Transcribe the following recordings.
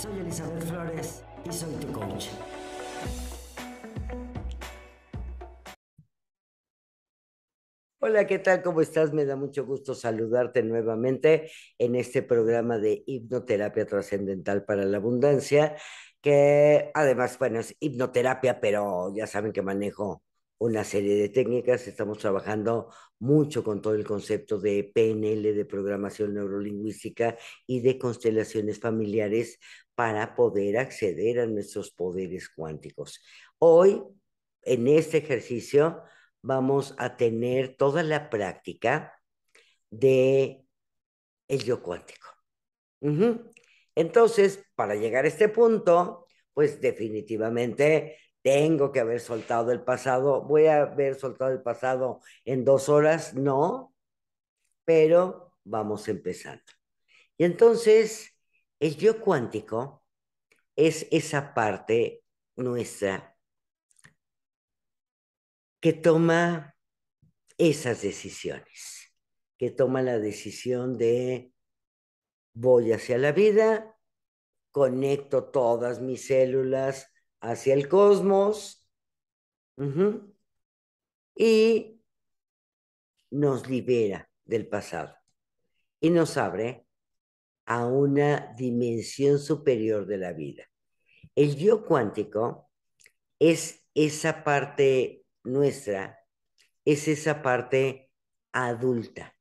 Soy Elizabeth Flores y soy tu coach. Hola, ¿qué tal? ¿Cómo estás? Me da mucho gusto saludarte nuevamente en este programa de hipnoterapia trascendental para la abundancia, que además, bueno, es hipnoterapia, pero ya saben que manejo una serie de técnicas. Estamos trabajando mucho con todo el concepto de PNL, de programación neurolingüística y de constelaciones familiares para poder acceder a nuestros poderes cuánticos. Hoy, en este ejercicio, vamos a tener toda la práctica de el yo cuántico. Entonces, para llegar a este punto, pues definitivamente tengo que haber soltado el pasado. ¿Voy a haber soltado el pasado en dos horas? No, pero vamos empezando. Y entonces, el yo cuántico es esa parte nuestra que toma esas decisiones, que toma la decisión de voy hacia la vida, conecto todas mis células hacia el cosmos y nos libera del pasado y nos abre a una dimensión superior de la vida. El yo cuántico es esa parte nuestra, es esa parte adulta,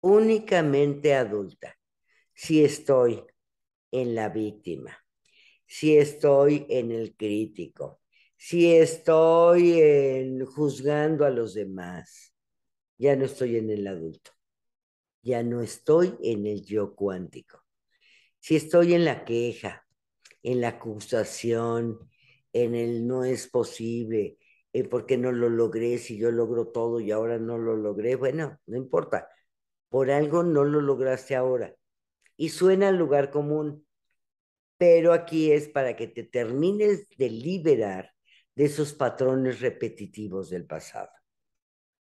únicamente adulta. Si estoy en la víctima, si estoy en el crítico, si estoy en juzgando a los demás, ya no estoy en el adulto, ya no estoy en el yo cuántico. Si estoy en la queja, en la acusación, en el no es posible, en por qué no lo logré, si yo logro todo y ahora no lo logré, bueno, no importa, por algo no lo lograste ahora. Y suena al lugar común, pero aquí es para que te termines de liberar de esos patrones repetitivos del pasado.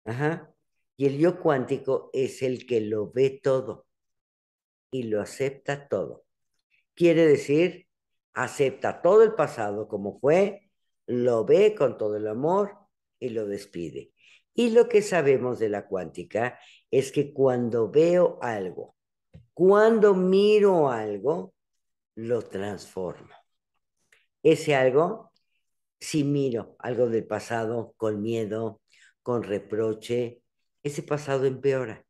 Ajá. Y el yo cuántico es el que lo ve todo y lo acepta todo. Quiere decir, acepta todo el pasado como fue, lo ve con todo el amor y lo despide. Y lo que sabemos de la cuántica es que cuando veo algo, cuando miro algo, lo transformo. Ese algo, si miro algo del pasado con miedo, con reproche, ese pasado empeora.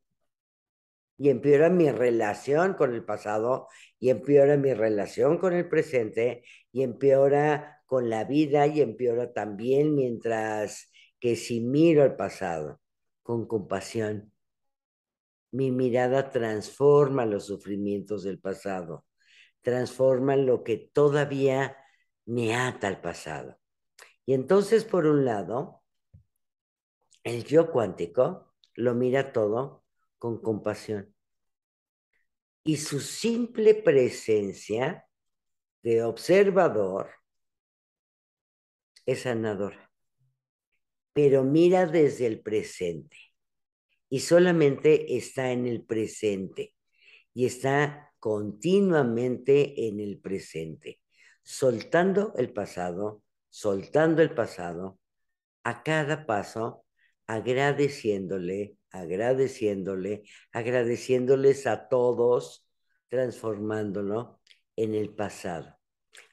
Y empeora mi relación con el pasado, y empeora mi relación con el presente, y empeora con la vida, y empeora también mientras que si miro al pasado con compasión, mi mirada transforma los sufrimientos del pasado transforman lo que todavía me ata al pasado. Y entonces, por un lado, el yo cuántico lo mira todo con compasión. Y su simple presencia de observador es sanadora. Pero mira desde el presente. Y solamente está en el presente. Y está continuamente en el presente, soltando el pasado, soltando el pasado, a cada paso, agradeciéndole, agradeciéndole, agradeciéndoles a todos, transformándolo en el pasado,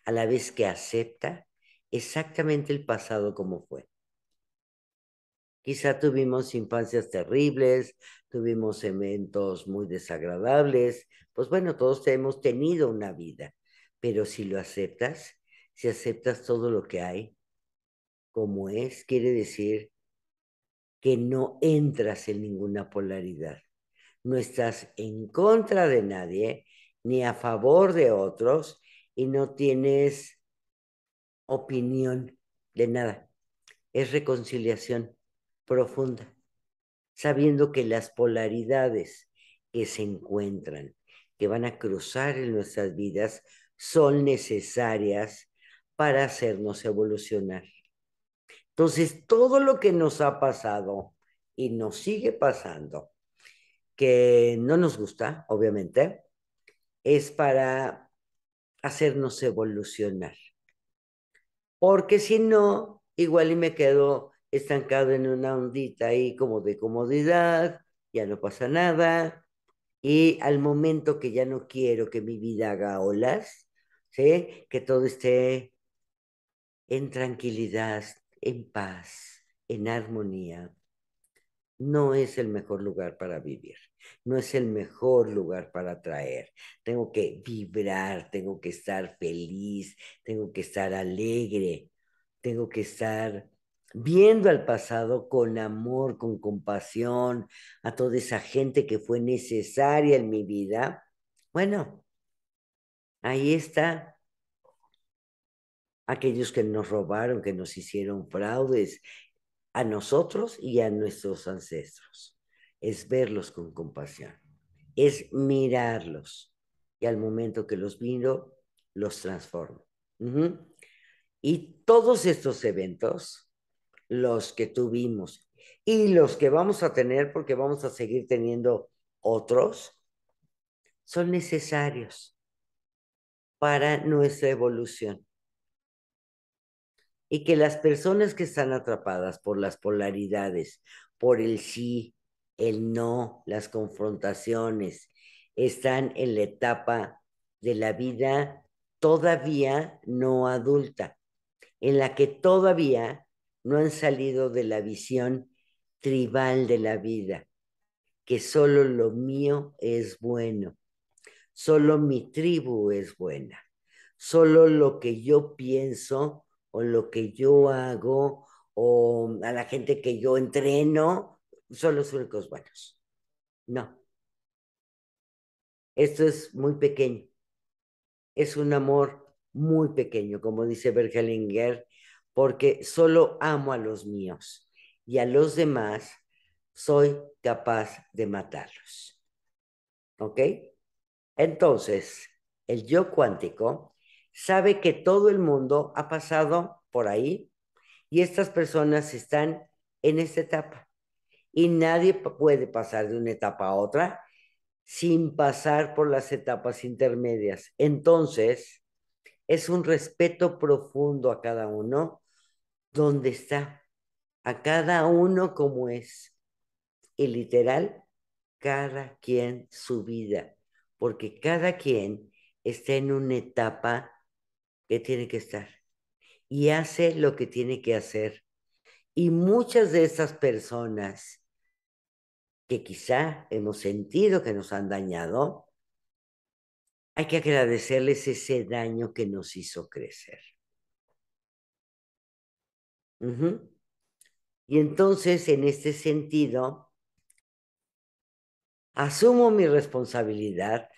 a la vez que acepta exactamente el pasado como fue. Quizá tuvimos infancias terribles, tuvimos eventos muy desagradables, pues bueno, todos hemos tenido una vida, pero si lo aceptas, si aceptas todo lo que hay como es, quiere decir que no entras en ninguna polaridad. No estás en contra de nadie ni a favor de otros y no tienes opinión de nada. Es reconciliación profunda, sabiendo que las polaridades que se encuentran, que van a cruzar en nuestras vidas, son necesarias para hacernos evolucionar. Entonces, todo lo que nos ha pasado y nos sigue pasando, que no nos gusta, obviamente, es para hacernos evolucionar. Porque si no, igual y me quedo estancado en una ondita ahí como de comodidad, ya no pasa nada, y al momento que ya no quiero que mi vida haga olas, ¿sí? que todo esté en tranquilidad, en paz, en armonía, no es el mejor lugar para vivir, no es el mejor lugar para traer. Tengo que vibrar, tengo que estar feliz, tengo que estar alegre, tengo que estar viendo al pasado con amor, con compasión, a toda esa gente que fue necesaria en mi vida. Bueno, ahí está. Aquellos que nos robaron, que nos hicieron fraudes, a nosotros y a nuestros ancestros. Es verlos con compasión, es mirarlos y al momento que los miro, los transformo. Y todos estos eventos, los que tuvimos. Y los que vamos a tener, porque vamos a seguir teniendo otros, son necesarios para nuestra evolución. Y que las personas que están atrapadas por las polaridades, por el sí, el no, las confrontaciones, están en la etapa de la vida todavía no adulta, en la que todavía no han salido de la visión tribal de la vida, que solo lo mío es bueno, solo mi tribu es buena, solo lo que yo pienso o lo que yo hago o a la gente que yo entreno son los únicos buenos. No. Esto es muy pequeño. Es un amor muy pequeño, como dice Bergelinger, porque solo amo a los míos y a los demás soy capaz de matarlos. ¿Ok? Entonces, el yo cuántico sabe que todo el mundo ha pasado por ahí y estas personas están en esta etapa. Y nadie puede pasar de una etapa a otra sin pasar por las etapas intermedias. Entonces, es un respeto profundo a cada uno donde está, a cada uno como es. Y literal, cada quien su vida, porque cada quien está en una etapa que tiene que estar y hace lo que tiene que hacer. Y muchas de estas personas que quizá hemos sentido que nos han dañado, hay que agradecerles ese daño que nos hizo crecer. Y entonces, en este sentido, asumo mi responsabilidad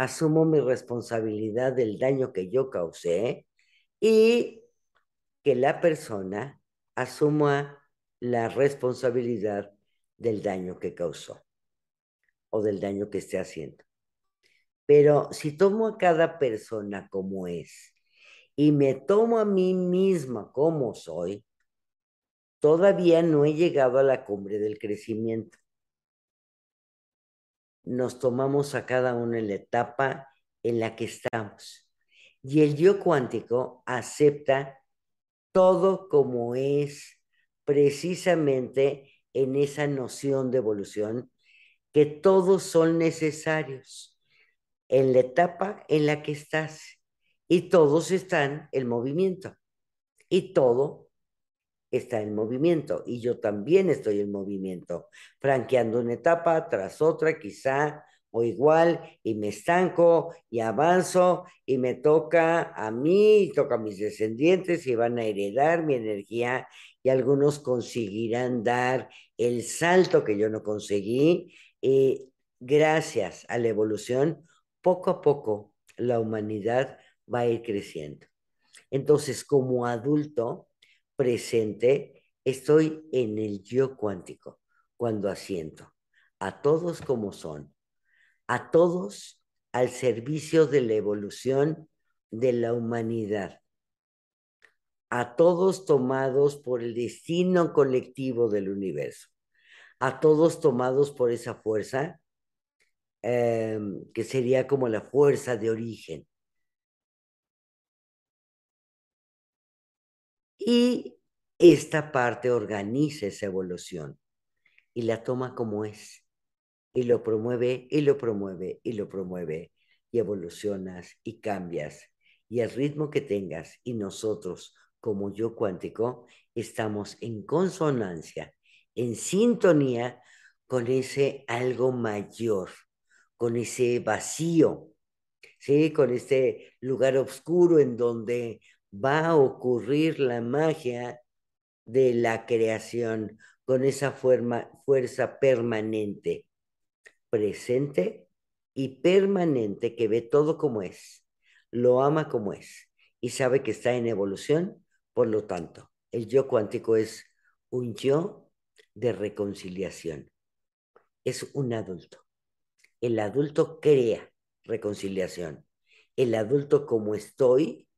asumo mi responsabilidad del daño que yo causé y que la persona asuma la responsabilidad del daño que causó o del daño que esté haciendo. Pero si tomo a cada persona como es y me tomo a mí misma como soy, todavía no he llegado a la cumbre del crecimiento nos tomamos a cada uno en la etapa en la que estamos. Y el yo cuántico acepta todo como es precisamente en esa noción de evolución, que todos son necesarios en la etapa en la que estás y todos están en movimiento y todo está en movimiento y yo también estoy en movimiento, franqueando una etapa tras otra, quizá o igual, y me estanco y avanzo y me toca a mí, y toca a mis descendientes y van a heredar mi energía y algunos conseguirán dar el salto que yo no conseguí. Y gracias a la evolución, poco a poco la humanidad va a ir creciendo. Entonces, como adulto, presente, estoy en el yo cuántico cuando asiento a todos como son, a todos al servicio de la evolución de la humanidad, a todos tomados por el destino colectivo del universo, a todos tomados por esa fuerza em, que sería como la fuerza de origen, Y esta parte organiza esa evolución y la toma como es y lo promueve y lo promueve y lo promueve y evolucionas y cambias y el ritmo que tengas y nosotros como yo cuántico estamos en consonancia, en sintonía con ese algo mayor, con ese vacío, ¿sí? con este lugar oscuro en donde va a ocurrir la magia de la creación, con esa fuerza permanente, presente y permanente que ve todo como es, lo ama como es y sabe que está en evolución, por lo tanto, el yo cuántico es un yo de reconciliación, es un adulto. El adulto crea reconciliación. El adulto como estoy,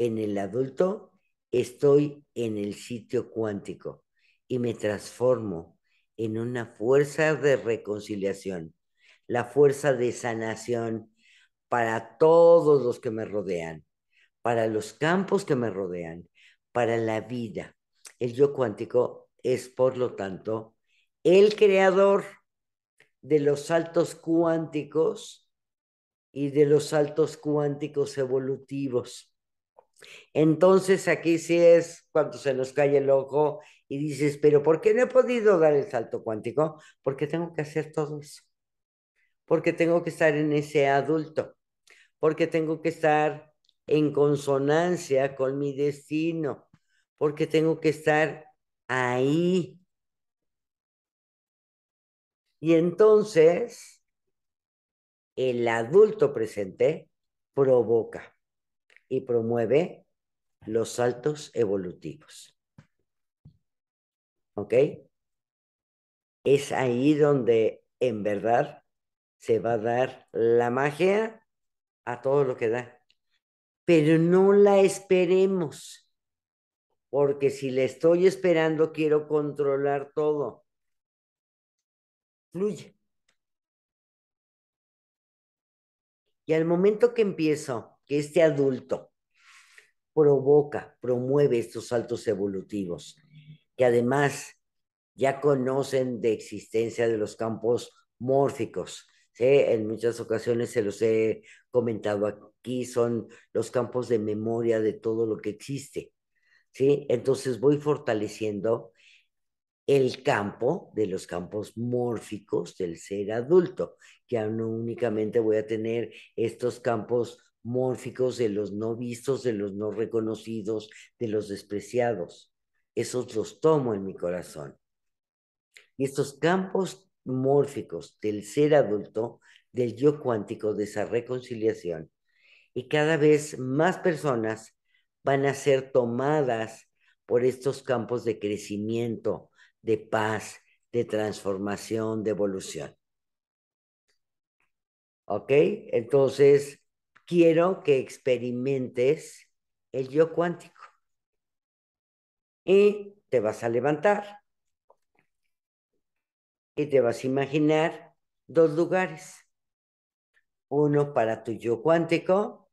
en el adulto estoy en el sitio cuántico y me transformo en una fuerza de reconciliación, la fuerza de sanación para todos los que me rodean, para los campos que me rodean, para la vida. El yo cuántico es, por lo tanto, el creador de los saltos cuánticos y de los saltos cuánticos evolutivos. Entonces aquí sí es cuando se nos cae el ojo y dices, pero ¿por qué no he podido dar el salto cuántico? Porque tengo que hacer todo eso. Porque tengo que estar en ese adulto. Porque tengo que estar en consonancia con mi destino. Porque tengo que estar ahí. Y entonces, el adulto presente provoca y promueve los saltos evolutivos. ¿Ok? Es ahí donde en verdad se va a dar la magia a todo lo que da. Pero no la esperemos, porque si la estoy esperando quiero controlar todo. Fluye. Y al momento que empiezo, que este adulto provoca, promueve estos saltos evolutivos, que además ya conocen de existencia de los campos mórficos. ¿sí? En muchas ocasiones se los he comentado aquí, son los campos de memoria de todo lo que existe. ¿sí? Entonces voy fortaleciendo el campo de los campos mórficos del ser adulto, que no únicamente voy a tener estos campos mórficos de los no vistos, de los no reconocidos, de los despreciados esos los tomo en mi corazón. Y estos campos mórficos del ser adulto, del yo cuántico, de esa reconciliación, y cada vez más personas van a ser tomadas por estos campos de crecimiento, de paz, de transformación, de evolución. ¿Ok? Entonces, quiero que experimentes el yo cuántico y te vas a levantar y te vas a imaginar dos lugares. Uno para tu yo cuántico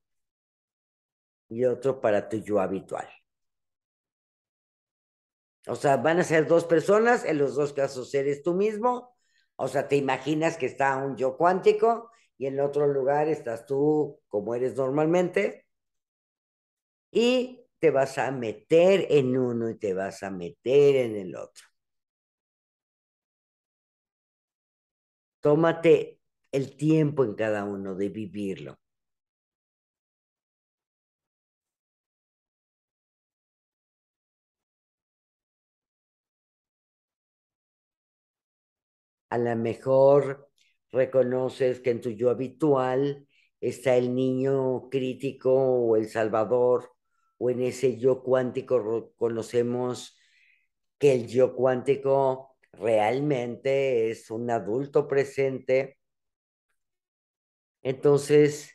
y otro para tu yo habitual. O sea, van a ser dos personas, en los dos casos eres tú mismo. O sea, te imaginas que está un yo cuántico y en otro lugar estás tú como eres normalmente. Y te vas a meter en uno y te vas a meter en el otro. Tómate el tiempo en cada uno de vivirlo. A lo mejor reconoces que en tu yo habitual está el niño crítico o el salvador o en ese yo cuántico conocemos que el yo cuántico realmente es un adulto presente. Entonces,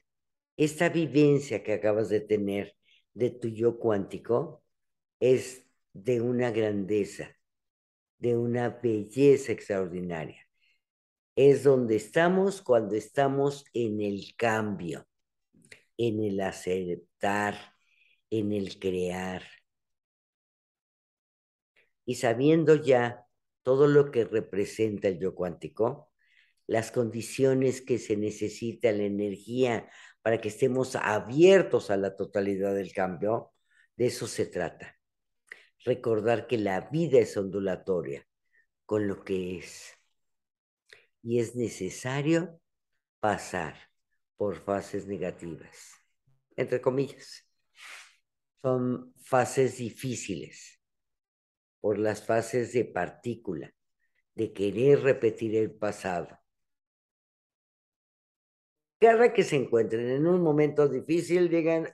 esta vivencia que acabas de tener de tu yo cuántico es de una grandeza, de una belleza extraordinaria. Es donde estamos cuando estamos en el cambio, en el aceptar, en el crear, y sabiendo ya todo lo que representa el yo cuántico, las condiciones que se necesita, la energía para que estemos abiertos a la totalidad del cambio, de eso se trata. Recordar que la vida es ondulatoria con lo que es. Y es necesario pasar por fases negativas, entre comillas. Son fases difíciles, por las fases de partícula, de querer repetir el pasado. Cada que se encuentren en un momento difícil, digan,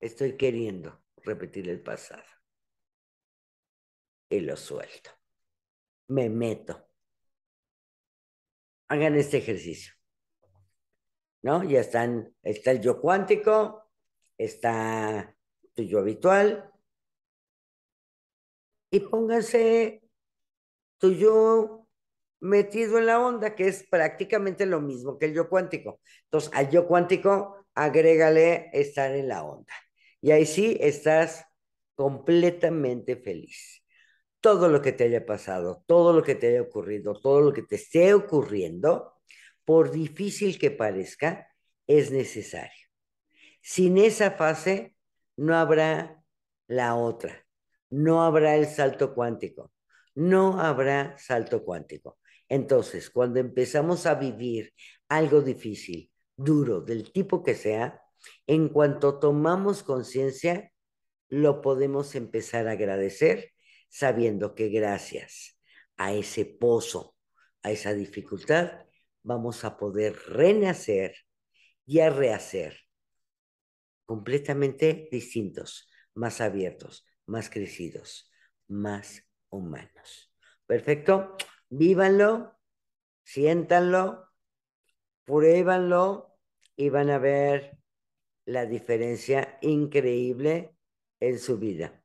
estoy queriendo repetir el pasado. Y lo suelto. Me meto. Hagan este ejercicio. ¿No? Ya están, está el yo cuántico, está tu yo habitual, y pónganse tu yo metido en la onda, que es prácticamente lo mismo que el yo cuántico. Entonces, al yo cuántico, agrégale estar en la onda. Y ahí sí estás completamente feliz. Todo lo que te haya pasado, todo lo que te haya ocurrido, todo lo que te esté ocurriendo, por difícil que parezca, es necesario. Sin esa fase, no habrá la otra no habrá el salto cuántico, no habrá salto cuántico. Entonces, cuando empezamos a vivir algo difícil, duro, del tipo que sea, en cuanto tomamos conciencia, lo podemos empezar a agradecer sabiendo que gracias a ese pozo, a esa dificultad, vamos a poder renacer y a rehacer completamente distintos, más abiertos, más crecidos, más humanos. Perfecto, vívanlo, siéntanlo, pruébanlo y van a ver la diferencia increíble en su vida.